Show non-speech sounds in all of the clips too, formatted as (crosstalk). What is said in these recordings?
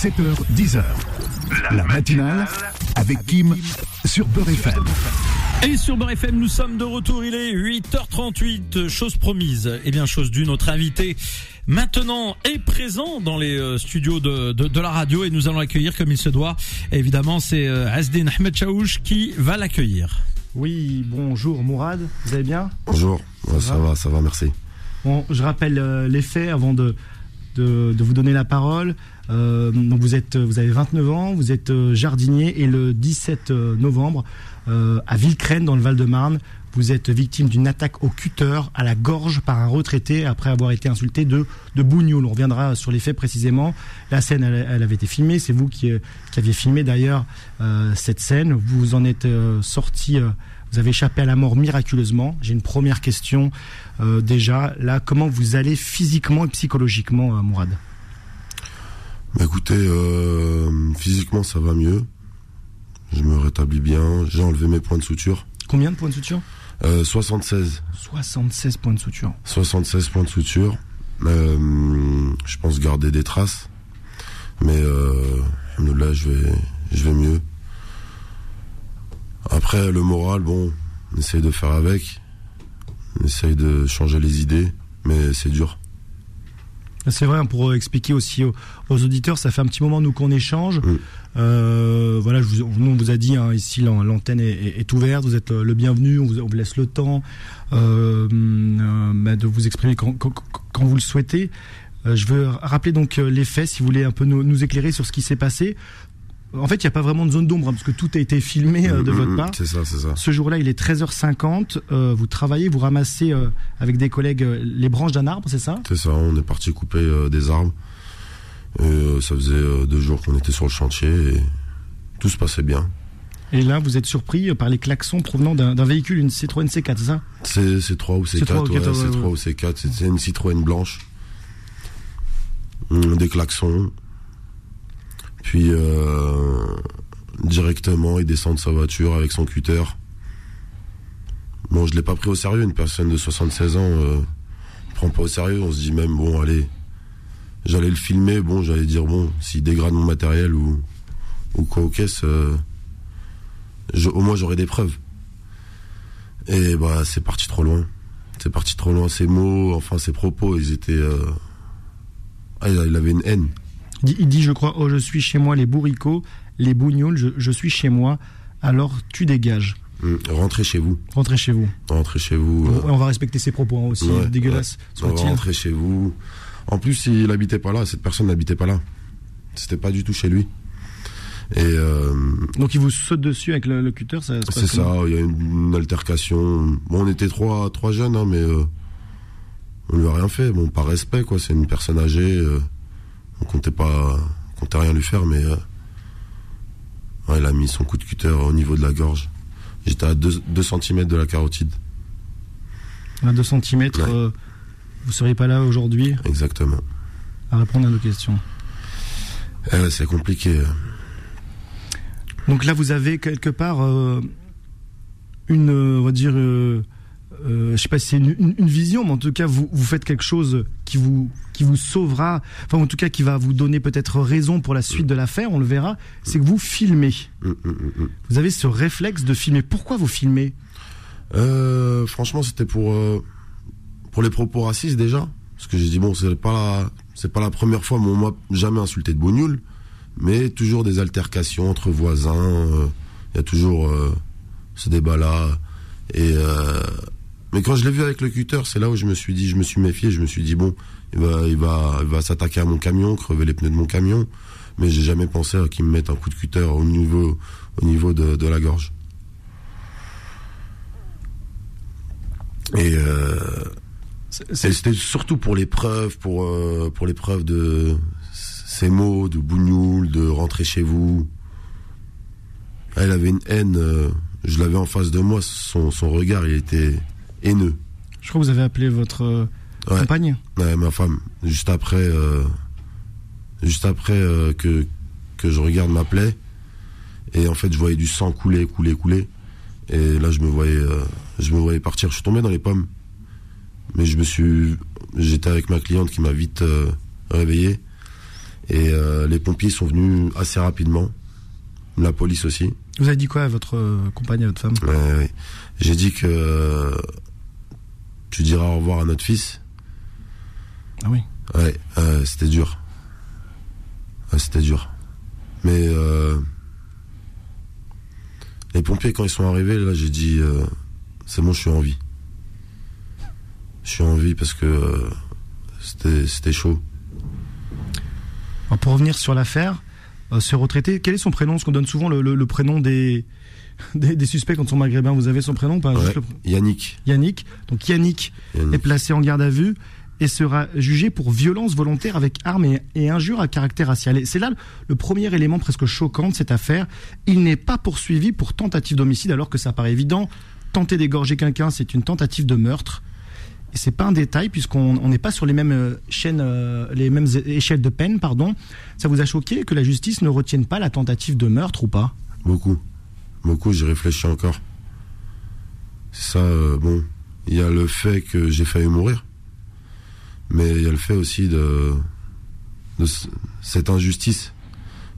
7h, 10h. La matinale avec Kim sur Beurre FM. Et sur Beurre FM, nous sommes de retour. Il est 8h38. Chose promise. Eh bien, chose d'une, notre invité maintenant est présent dans les euh, studios de, de, de la radio et nous allons l'accueillir comme il se doit. évidemment, c'est euh, Asdin Ahmed Chaouch qui va l'accueillir. Oui, bonjour Mourad, vous allez bien? Bonjour, ça, va, ça va, merci. Bon, je rappelle euh, les faits avant de, de, de vous donner la parole. Euh, donc vous êtes, vous avez 29 ans, vous êtes euh, jardinier et le 17 euh, novembre à Villecrène dans le Val-de-Marne, vous êtes victime d'une attaque au cutter à la gorge par un retraité après avoir été insulté de de bougnoul. On reviendra sur les faits précisément. La scène, elle, avait été filmée. C'est vous qui, aviez filmé d'ailleurs cette scène. Vous en êtes sorti. vous avez échappé à la mort miraculeusement. J'ai une première question déjà. Là, comment vous allez physiquement et psychologiquement, Mourad? Bah, écoutez, euh, physiquement ça va mieux. Je me rétablis bien. J'ai enlevé mes points de suture. Combien de points de suture Euh, 76. 76 points de suture. 76 points de suture. Euh, je pense garder des traces. Mais euh, là, je vais, je vais mieux. Après, le moral, bon, on essaye de faire avec. On essaye de changer les idées. Mais c'est dur. C'est vrai, pour expliquer aussi aux, aux auditeurs, ça fait un petit moment nous qu'on échange. Mm. Euh, voilà, je vous, nous, on vous a dit hein, ici l'an- l'antenne est, est- est ouverte, vous êtes le bienvenu, on vous, on vous laisse le temps euh, euh, bah, de vous exprimer quand, quand, quand vous le souhaitez. Je veux rappeler donc les faits, si vous voulez un peu nous, nous éclairer sur ce qui s'est passé. En fait, il n'y a pas vraiment de zone d'ombre hein, parce que tout a été filmé euh, de votre part. C'est ça, c'est ça. Ce jour-là, il est 13h50. euh, vous travaillez, vous ramassez euh, avec des collègues les branches d'un arbre, c'est ça? C'est ça, on est parti couper des arbres. Et, ça faisait deux jours qu'on était sur le chantier et tout se passait bien. Et là, vous êtes surpris par les klaxons provenant d'un véhicule, une Citroën C4, c'est ça? C'est c'est 3 ou c'est C'est 4, trois ou ouais, quatre, c'est ouais, 3 ouais. ou c'est 4. C'était une Citroën blanche. Hum, Des klaxons. Puis euh, directement, il descend de sa voiture avec son cutter. Bon, je l'ai pas pris au sérieux, une personne de 76 ans, euh, prend pas au sérieux, on se dit même, bon, allez, j'allais le filmer, bon, j'allais dire, bon, s'il dégrade mon matériel ou, ou quoi je- au moins j'aurai des preuves. Et bah, c'est parti trop loin. C'est parti trop loin. Ses mots, enfin ses propos, ils étaient. euh, Ah, il avait une haine. il dit, je crois, oh, je suis chez moi, les bourricots, les bougnoules, je, je suis chez moi, alors tu dégages. Hum, Rentrez chez vous. Rentrez chez vous. Rentrez chez vous. euh, On va respecter ses propos hein, aussi, ouais, dégueulasse ouais. Rentrez chez vous. En plus, il n'habitait pas là. Cette personne n'habitait pas là. C'était pas du tout chez lui. Et euh, Donc il vous saute dessus avec le, le cutter, ça c'est ça. Il y a une, une altercation. Bon, on était trois, trois jeunes, hein, mais euh, on lui a rien fait. Bon, par respect, quoi. C'est une personne âgée. on comptait pas, on comptait rien lui faire, mais ouais, il a mis son coup de cutter au niveau de la gorge. J'étais à 2 cm de la carotide. À 2 cm, Ouais. vous seriez pas là aujourd'hui Exactement. à répondre à nos questions. Eh c'est compliqué. Donc là, vous avez quelque part euh, une, euh, on va dire, euh, euh, je sais pas si c'est une, une- une vision, mais en tout cas, vous, vous faites quelque chose qui vous, qui vous sauvera, enfin en tout cas qui va vous donner peut-être raison pour la suite de l'affaire, on le verra, c'est que vous filmez. Hum, hum, hum. Vous avez ce réflexe de filmer. Pourquoi vous filmez? Euh, franchement, c'était pour euh, pour les propos racistes déjà, parce que j'ai dit bon, c'est pas c'est pas la première fois, mais on m'a jamais insulté de bougnoul, mais toujours des altercations entre voisins. euh, Il y a toujours ce débat-là. Et euh, mais quand je l'ai vu avec le cutter, c'est là où je me suis dit, je me suis méfié, je me suis dit bon, il va, il va, il va s'attaquer à mon camion, crever les pneus de mon camion, mais j'ai jamais pensé à qu'il me mette un coup de cutter au niveau, au niveau de, de la gorge. Et, euh, c'était surtout pour l'épreuve, pour euh, pour l'épreuve de ces mots, de bougnoul, de rentrer chez vous. Elle avait une haine. euh, je l'avais en face de moi. Son, son regard, il était haineux. Je crois que vous avez appelé votre euh, Ouais. compagne. Ouais, ma femme. Juste après, euh, juste après euh, que que je regarde ma plaie, et en fait, je voyais du sang couler, couler, couler. Et là, je me voyais, euh, je me voyais partir. Je suis tombé dans les pommes. Mais je me suis, j'étais avec ma cliente qui m'a vite réveillé. Et les pompiers sont venus assez rapidement. La police aussi. Vous avez dit quoi à votre compagne, à votre femme? Ouais, ouais. J'ai dit que tu diras au revoir à notre fils. Ah oui. Ouais, euh, c'était dur. Ouais, c'était dur. Mais euh, les pompiers, quand ils sont arrivés, là, j'ai dit euh, c'est bon, je suis en vie. Je suis en vie parce que c'était chaud. Alors, pour revenir sur l'affaire, ce retraité, quel est son prénom? Parce qu'on donne souvent le, le- le prénom des, (laughs) des, des suspects quand ils sont maghrébins. Vous avez son prénom pas Ouais. Juste le- Yannick. Yannick. Donc Yannick Yannick. est placé en garde à vue et sera jugé pour violence volontaire avec arme et, et injure à caractère racial. Et c'est là le, premier élément presque choquant de cette affaire. Il n'est pas poursuivi pour tentative d'homicide alors que ça paraît évident. Tenter d'égorger quelqu'un, c'est une tentative de meurtre. Et c'est pas un détail puisqu'on on n'est pas sur les mêmes euh, chaînes, euh, les mêmes échelles de peine, pardon. Ça vous a choqué que la justice ne retienne pas la tentative de meurtre ou pas? Beaucoup. Beaucoup, j'y réfléchis encore. Ça, euh, bon, il y a le fait que j'ai failli mourir, mais il y a le fait aussi de, cette injustice.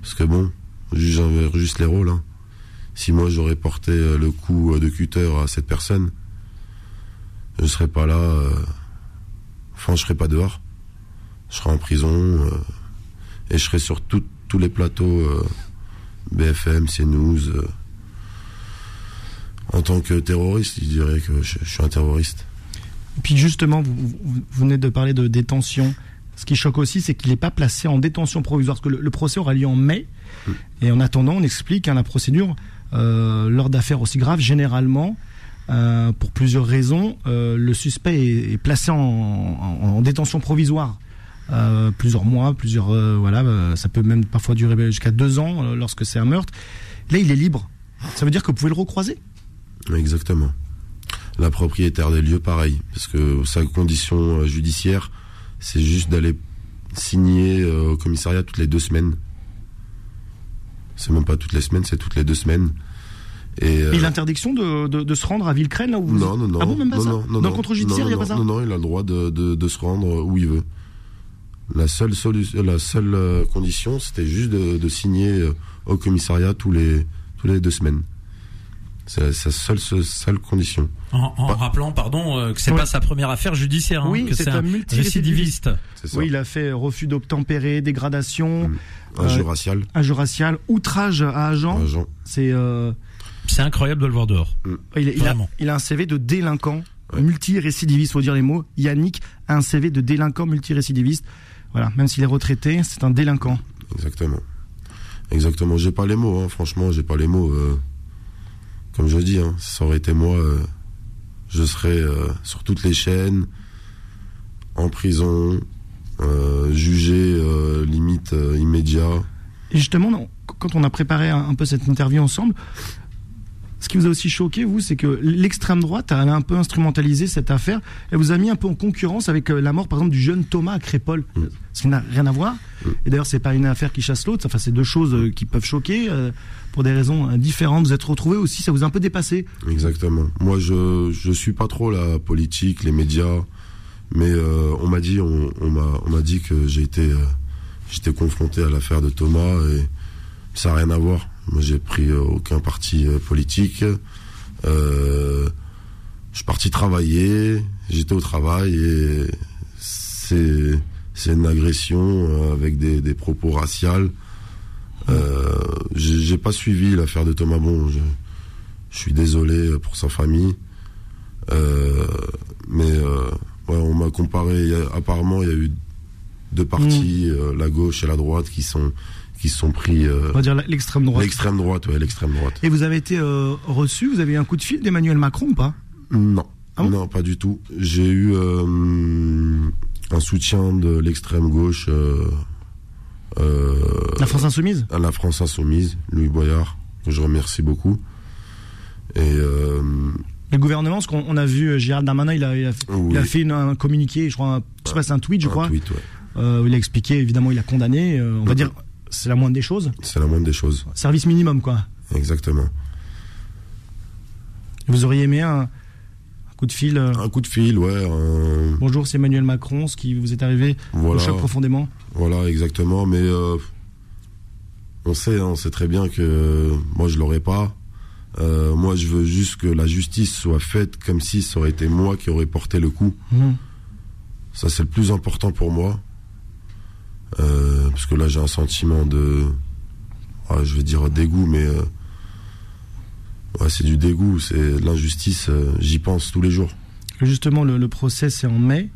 Parce que bon, juge juste les rôles. hein. Si moi j'aurais porté euh, le coup euh, de cutter à cette personne, je serais pas là. Enfin, je serais pas dehors. Je serais en prison et je serais sur tous les plateaux. BFM, CNews. En tant que terroriste, il dirait que je, je suis un terroriste. Et puis justement, vous, venez de parler de détention. Ce qui choque aussi, c'est qu'il n'est pas placé en détention provisoire, parce que le, le procès aura lieu en mai. Et en attendant, on explique hein, la procédure euh, lors d'affaires aussi graves, généralement, euh, pour plusieurs raisons, euh, le suspect est, est placé en, en- en détention provisoire. plusieurs mois, plusieurs voilà, ça peut même parfois durer jusqu'à deux ans lorsque c'est un meurtre. Là, il est libre. Ça veut dire que vous pouvez le recroiser. Exactement. La propriétaire des lieux, pareil. Parce que sa condition euh, judiciaire, c'est juste d'aller signer euh, au commissariat toutes les deux semaines. C'est même pas toutes les semaines, c'est toutes les deux semaines. Et, euh, Et l'interdiction de, de, de se rendre à Villecrène, là où vous non, non, non. Ah bon, même pas non, ça non, non, Dans le contrôle judiciaire, il n'y a pas ça Non, non, il a le droit de, se rendre où il veut. La seule, solu- la seule condition, c'était juste de, signer au commissariat tous les, tous les deux semaines. C'est sa seule, seule, seule condition. En, en Pas- rappelant, pardon, euh, que c'est Oui. pas sa première affaire judiciaire, hein, Oui, que c'est un un multirécidiviste. récidiviste. Oui, il a fait refus d'obtempérer, dégradation, Mm. Un jeu euh, racial, injure raciale, outrage à agent. agent. C'est, euh, C'est incroyable de le voir dehors. il, il a, Vraiment. il a un CV de délinquant Ouais. multirécidiviste. Faut dire les mots. Yannick a un CV de délinquant multirécidiviste. Voilà, même s'il est retraité, c'est un délinquant. Exactement. Exactement. J'ai pas les mots, hein. franchement, j'ai pas les mots. euh. Comme je dis, hein, ça aurait été moi, euh, je serais euh, sur toutes les chaînes, en prison, euh, jugé limite immédiat. Et justement, quand on a préparé un peu cette interview ensemble, ce qui vous a aussi choqué, vous, c'est que l'extrême droite a un peu instrumentalisé cette affaire et vous a mis un peu en concurrence avec euh, la mort, par exemple, du jeune Thomas à Crépol. Mm. Ce qui n'a rien à voir. Mm. Et d'ailleurs, c'est pas une affaire qui chasse l'autre. Enfin, c'est deux choses euh, qui peuvent choquer euh, pour des raisons différentes. Vous êtes retrouvé aussi, ça vous a un peu dépassé. Exactement. Moi, je je suis pas trop la politique, les médias, mais euh, on m'a dit on, on m'a on m'a dit que j'ai été euh, j'étais confronté à l'affaire de Thomas et ça n'a rien à voir. Moi, j'ai pris euh, aucun parti euh, politique. Euh, je suis parti travailler, j'étais au travail et c'est c'est une agression avec des, des propos raciales. Euh, j'ai pas suivi l'affaire de Thomas Bon. Je, je suis désolé pour sa famille. Euh, mais euh, ouais, on m'a comparé. il y a- apparemment, il y a eu deux partis, euh, la gauche et la droite, qui sont qui sont pris euh, On va dire l'extrême droite. l'extrême droite, ouais, l'extrême droite. Et vous avez été euh, reçu, vous avez eu un coup de fil d'Emmanuel Macron ou pas? Non, Ah bon? Non, pas du tout. J'ai eu euh, un soutien de l'extrême gauche La France Insoumise? à la France Insoumise, Louis Boyard, que je remercie beaucoup. Et Le gouvernement, parce qu'on on a vu Gérald Darmanin, il a, il a, oui, il a fait une- un communiqué, je crois, un- je sais pas, c'est un tweet, je un crois, tweet, ouais. euh, il a expliqué, évidemment, il a condamné, euh, on va dire, c'est la moindre des choses. c'est la moindre des choses. Service minimum, quoi. Exactement. Vous auriez aimé un, un coup de fil. euh, Un coup de fil, ouais. Bonjour, c'est Emmanuel Macron, ce qui vous est arrivé Voilà. vous choque profondément. Voilà, exactement. Mais euh, on sait, hein, on sait très bien que moi je l'aurais pas. Euh, moi, je veux juste que la justice soit faite comme si ça aurait été moi qui aurais porté le coup. Mhm. Ça, c'est le plus important pour moi. Euh, parce que là, j'ai un sentiment de, ah, je vais dire dégoût, mais euh, ouais, c'est du dégoût, c'est de l'injustice. euh, J'y pense tous les jours. Justement, le, le procès, c'est en mai.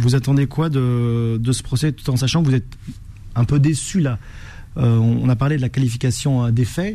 Vous attendez quoi de, de ce procès, tout en sachant que vous êtes un peu déçu là? On a parlé de la qualification des faits.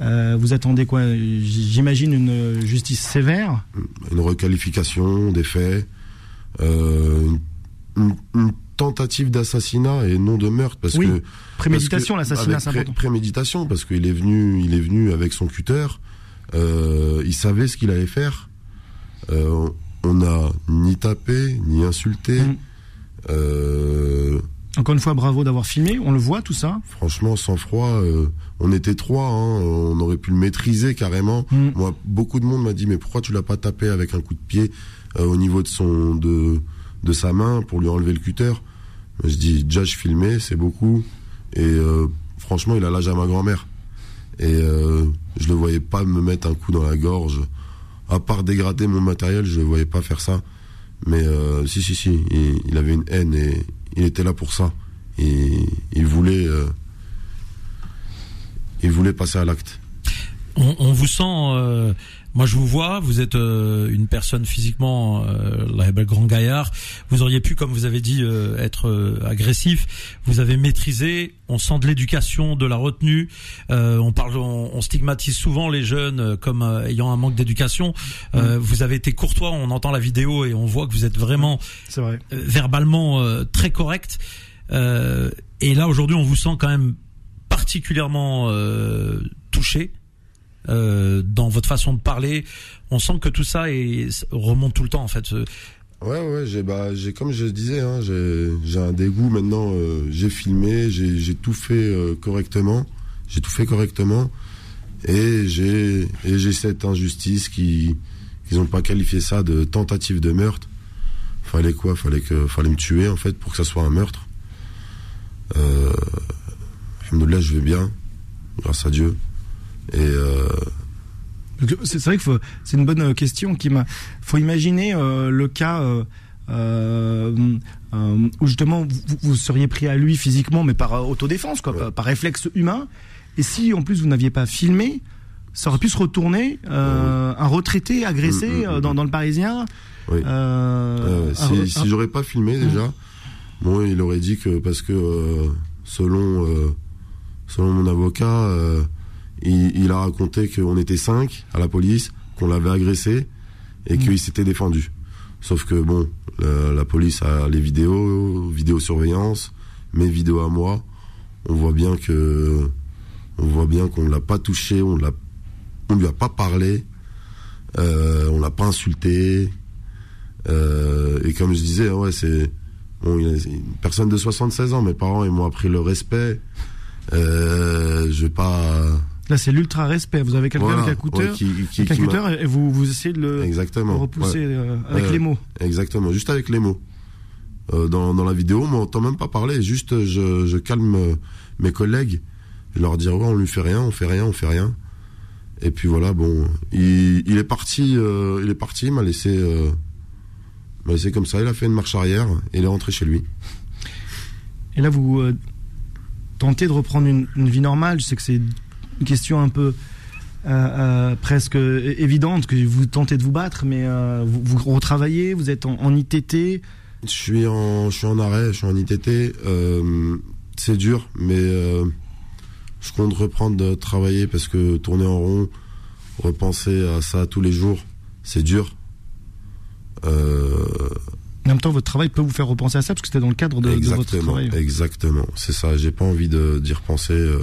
Euh, vous attendez quoi? J'imagine une justice sévère? une requalification des faits, euh, une, une- une tentative d'assassinat et non de meurtre parce Oui, que Préméditation, l'assassinat, c'est pré- préméditation parce qu'il est venu, il est venu avec son cutter, euh, il savait ce qu'il allait faire. Euh, on n'a ni tapé ni insulté. Mm. Euh, Encore une fois, bravo d'avoir filmé. On le voit tout ça. franchement, sans froid, euh, on était trois, hein, on aurait pu le maîtriser carrément. Mm. Moi, beaucoup de monde m'a dit, mais pourquoi tu l'as pas tapé avec un coup de pied euh, au niveau de son de de sa main pour lui enlever le cutter Je dis, déjà je filmais, c'est beaucoup, et euh, franchement, il a l'âge à ma grand-mère, et euh, je le voyais pas me mettre un coup dans la gorge, à part dégrader mon matériel, je le voyais pas faire ça. Mais euh, si, si, si, il, avait une haine et il était là pour ça. Et il voulait, euh, il voulait passer à l'acte. On vous sent. Moi, je vous vois. Vous êtes euh, une personne physiquement, euh, la belle grand gaillard. Vous auriez pu, comme vous avez dit, euh, être euh, agressif. Vous avez maîtrisé. On sent de l'éducation, de la retenue. Euh, on parle, on, on stigmatise souvent les jeunes euh, comme euh, ayant un manque d'éducation. Euh, Vous avez été courtois. On entend la vidéo et on voit que vous êtes vraiment C'est vrai. verbalement euh, très correct. Euh, et là aujourd'hui, on vous sent quand même particulièrement euh, touché euh, dans votre façon de parler. On sent que tout ça remonte tout le temps en fait. Ouais, ouais, j'ai, bah, comme je disais, hein, j'ai, un dégoût maintenant. euh, j'ai filmé, j'ai, tout fait euh, correctement. J'ai tout fait correctement. Et j'ai, et j'ai cette injustice qui, qu'ils n'ont pas qualifié ça de tentative de meurtre. Fallait quoi? Fallait que, fallait me tuer en fait pour que ça soit un meurtre. Euh, alhamdoulilah, je vais bien, grâce à Dieu. Et euh, C'est vrai que c'est une bonne euh, question qui m'a. Faut imaginer euh, le cas euh, où justement vous, vous seriez pris à lui physiquement, mais par autodéfense, quoi, Ouais. par, par réflexe humain. Et si en plus vous n'aviez pas filmé, ça aurait pu se retourner. euh, Un retraité agressé Mm, mm, euh, dans, dans le Parisien. oui. euh, Euh, un si si j'aurais pas filmé déjà, bon, il aurait dit que parce que euh, selon selon mon avocat, il, il a raconté qu'on était cinq à la police, qu'on l'avait agressé et qu'il s'était défendu. Sauf que bon, la, la police a les vidéos, vidéosurveillance, mes vidéos à moi, on voit bien que on voit bien qu'on l'a pas touché, on l'a on lui a pas parlé, euh, on l'a pas insulté. Euh, et comme je disais, ouais, c'est bon, une personne de 76 ans. Mes parents, ils m'ont appris le respect. Euh, je vais pas. Là, c'est l'ultra respect. Vous avez quelqu'un Voilà, avec un cutter, ouais, qui, qui- avec un qui m'a- cutter, et vous, vous essayez de le, Exactement. repousser ouais, euh, avec Ouais. les mots. exactement. Juste avec les mots. Euh, dans, dans la vidéo, on m'entend même pas parler. Juste, je, je calme euh, mes collègues. Je leur dis, ouais, on lui fait rien, on fait rien, on fait rien. Et puis voilà, bon, il, il est parti, euh, il est parti, il m'a laissé, euh, m'a laissé comme ça. Il a fait une marche arrière et il est rentré chez lui. Et là, vous euh, tentez de reprendre une, une vie normale. Je sais que c'est une question un peu euh, euh, presque évidente que vous tentez de vous battre, mais euh, vous, vous retravaillez, vous êtes en, en ITT. Je suis en, je suis en arrêt, je suis en ITT. c'est dur, mais je compte reprendre de travailler parce que tourner en rond, repenser à ça tous les jours, c'est dur. Euh, En même temps, votre travail peut vous faire repenser à ça parce que c'était dans le cadre de, de votre travail. exactement. C'est ça. J'ai pas envie de d'y repenser. Euh,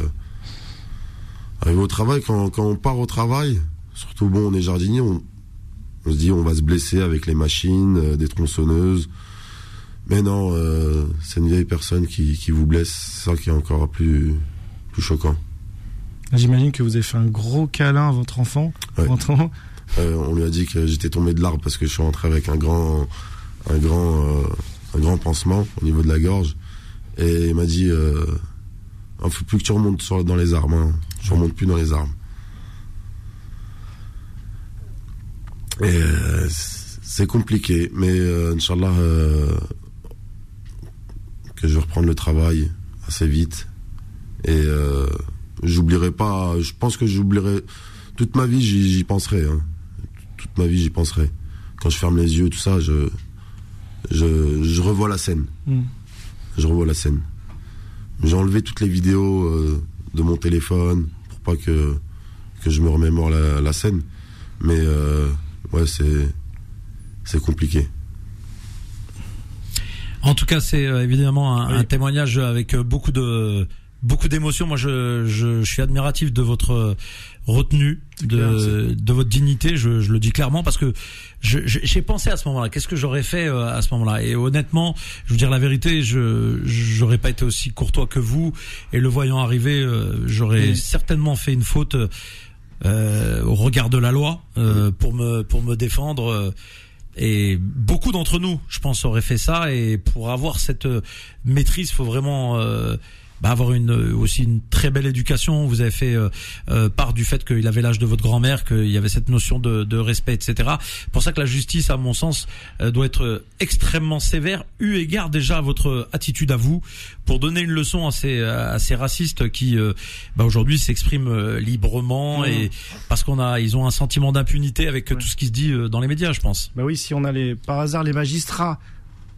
arriver au travail, quand, quand on part au travail, surtout bon, on est jardinier, on, on se dit on va se blesser avec les machines, euh, des tronçonneuses. Mais non, euh, c'est une vieille personne qui, qui vous blesse. C'est ça qui est encore plus, plus choquant. J'imagine que vous avez fait un gros câlin à votre enfant. Ouais. rentrant. Euh, on lui a dit que j'étais tombé de l'arbre parce que je suis rentré avec un grand, un grand, euh, un grand pansement au niveau de la gorge. Et il m'a dit, euh, il faut plus que tu remontes sur, dans les armes. Hein. Je remonte plus dans les armes. Et euh, c'est compliqué, mais euh, Inch'Allah, euh, que je vais reprendre le travail assez vite. Et j'oublierai pas, je pense que j'oublierai, toute ma vie j'y penserai. hein. Toute ma vie j'y penserai. Quand je ferme les yeux, tout ça, je, je, je revois la scène. Mm. Je revois la scène. J'ai enlevé toutes les vidéos de mon téléphone pour pas que, que je me remémore la, la scène. Mais euh, ouais, c'est c'est compliqué. En tout cas, c'est euh, évidemment un, un témoignage avec euh, beaucoup de beaucoup d'émotions. Moi, je, je, je suis admiratif de votre retenue, de, de votre dignité. Je, je le dis clairement parce que j'ai pensé à ce moment-là. Qu'est-ce que j'aurais fait euh, à ce moment-là? Et honnêtement, je vous dire la vérité, je j'aurais pas été aussi courtois que vous. Et le voyant arriver, euh, j'aurais certainement fait une faute. euh, au regard de la loi euh, pour me pour me défendre euh, et beaucoup d'entre nous, je pense, auraient fait ça. Et pour avoir cette maîtrise, faut vraiment euh, bah, avoir une aussi une très belle éducation. Vous avez fait euh, euh, part du fait qu'il avait l'âge de votre grand-mère, qu'il y avait cette notion de, de respect, etc. Pour ça que la justice, à mon sens, euh, doit être euh, extrêmement sévère, eu égard déjà à votre attitude à vous, pour donner une leçon à ces à ces racistes qui euh, bah, aujourd'hui s'expriment euh, librement Mmh. et parce qu'on a ils ont un sentiment d'impunité avec tout ce qui se dit euh, dans les médias, je pense. Bah oui, si on a les, par hasard les magistrats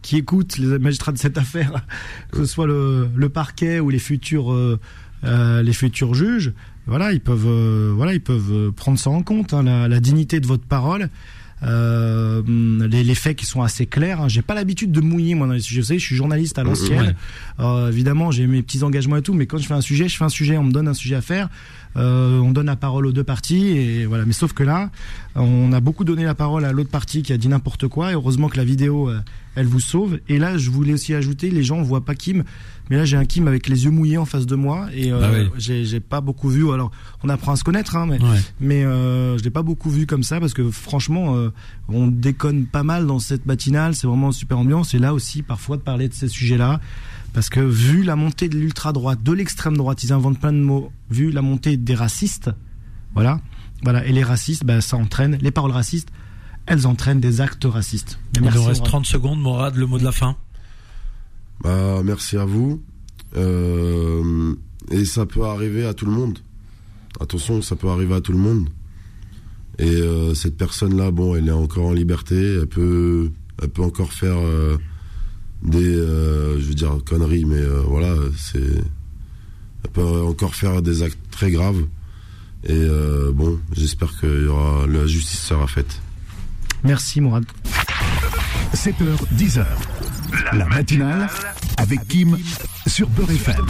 qui écoutent, les magistrats de cette affaire, que ce soit le, le parquet ou les futurs, euh, euh, les futurs juges, voilà, ils peuvent, euh, voilà, ils peuvent euh, prendre ça en compte, hein, la, la dignité de votre parole. Euh, les, les faits qui sont assez clairs. Hein. J'ai pas l'habitude de mouiller moi dans les sujets. Vous savez, je suis journaliste à l'ancienne. Ouais. Euh, évidemment, j'ai mes petits engagements et tout, mais quand je fais un sujet, je fais un sujet. On me donne un sujet à faire. Euh, on donne la parole aux deux parties et voilà. Mais sauf que là, on a beaucoup donné la parole à l'autre partie qui a dit n'importe quoi. Et heureusement que la vidéo, euh, elle vous sauve. Et là, je voulais aussi ajouter, les gens voient pas Kim, mais là j'ai un Kim avec les yeux mouillés en face de moi et euh, Bah oui. j'ai j'ai pas beaucoup vu. Alors, on apprend à se connaître, hein, mais Ouais. mais euh, je l'ai pas beaucoup vu comme ça parce que franchement, euh, on déconne pas mal dans cette matinale. C'est vraiment une super ambiance. Et là aussi, parfois, de parler de ces sujets-là. Parce que vu la montée de l'ultra-droite, de l'extrême droite, ils inventent plein de mots. Vu la montée des racistes, voilà, voilà. Et les racistes, bah, ça entraîne les paroles racistes. Elles entraînent des actes racistes. Il nous reste Mourad. 30 secondes, Morad, le mot de la fin. Bah, merci à vous. Euh, et ça peut arriver à tout le monde. Attention, ça peut arriver à tout le monde. Et euh, cette personne-là, bon, elle est encore en liberté. Elle peut, elle peut encore faire euh, des, euh, je veux dire, conneries, mais euh, voilà, c'est, elle peut encore faire des actes très graves. Et euh, bon, j'espère que y aura, la justice sera faite. Merci, Mourad. 7h, 10h. La matinale avec Kim sur Beurre FM.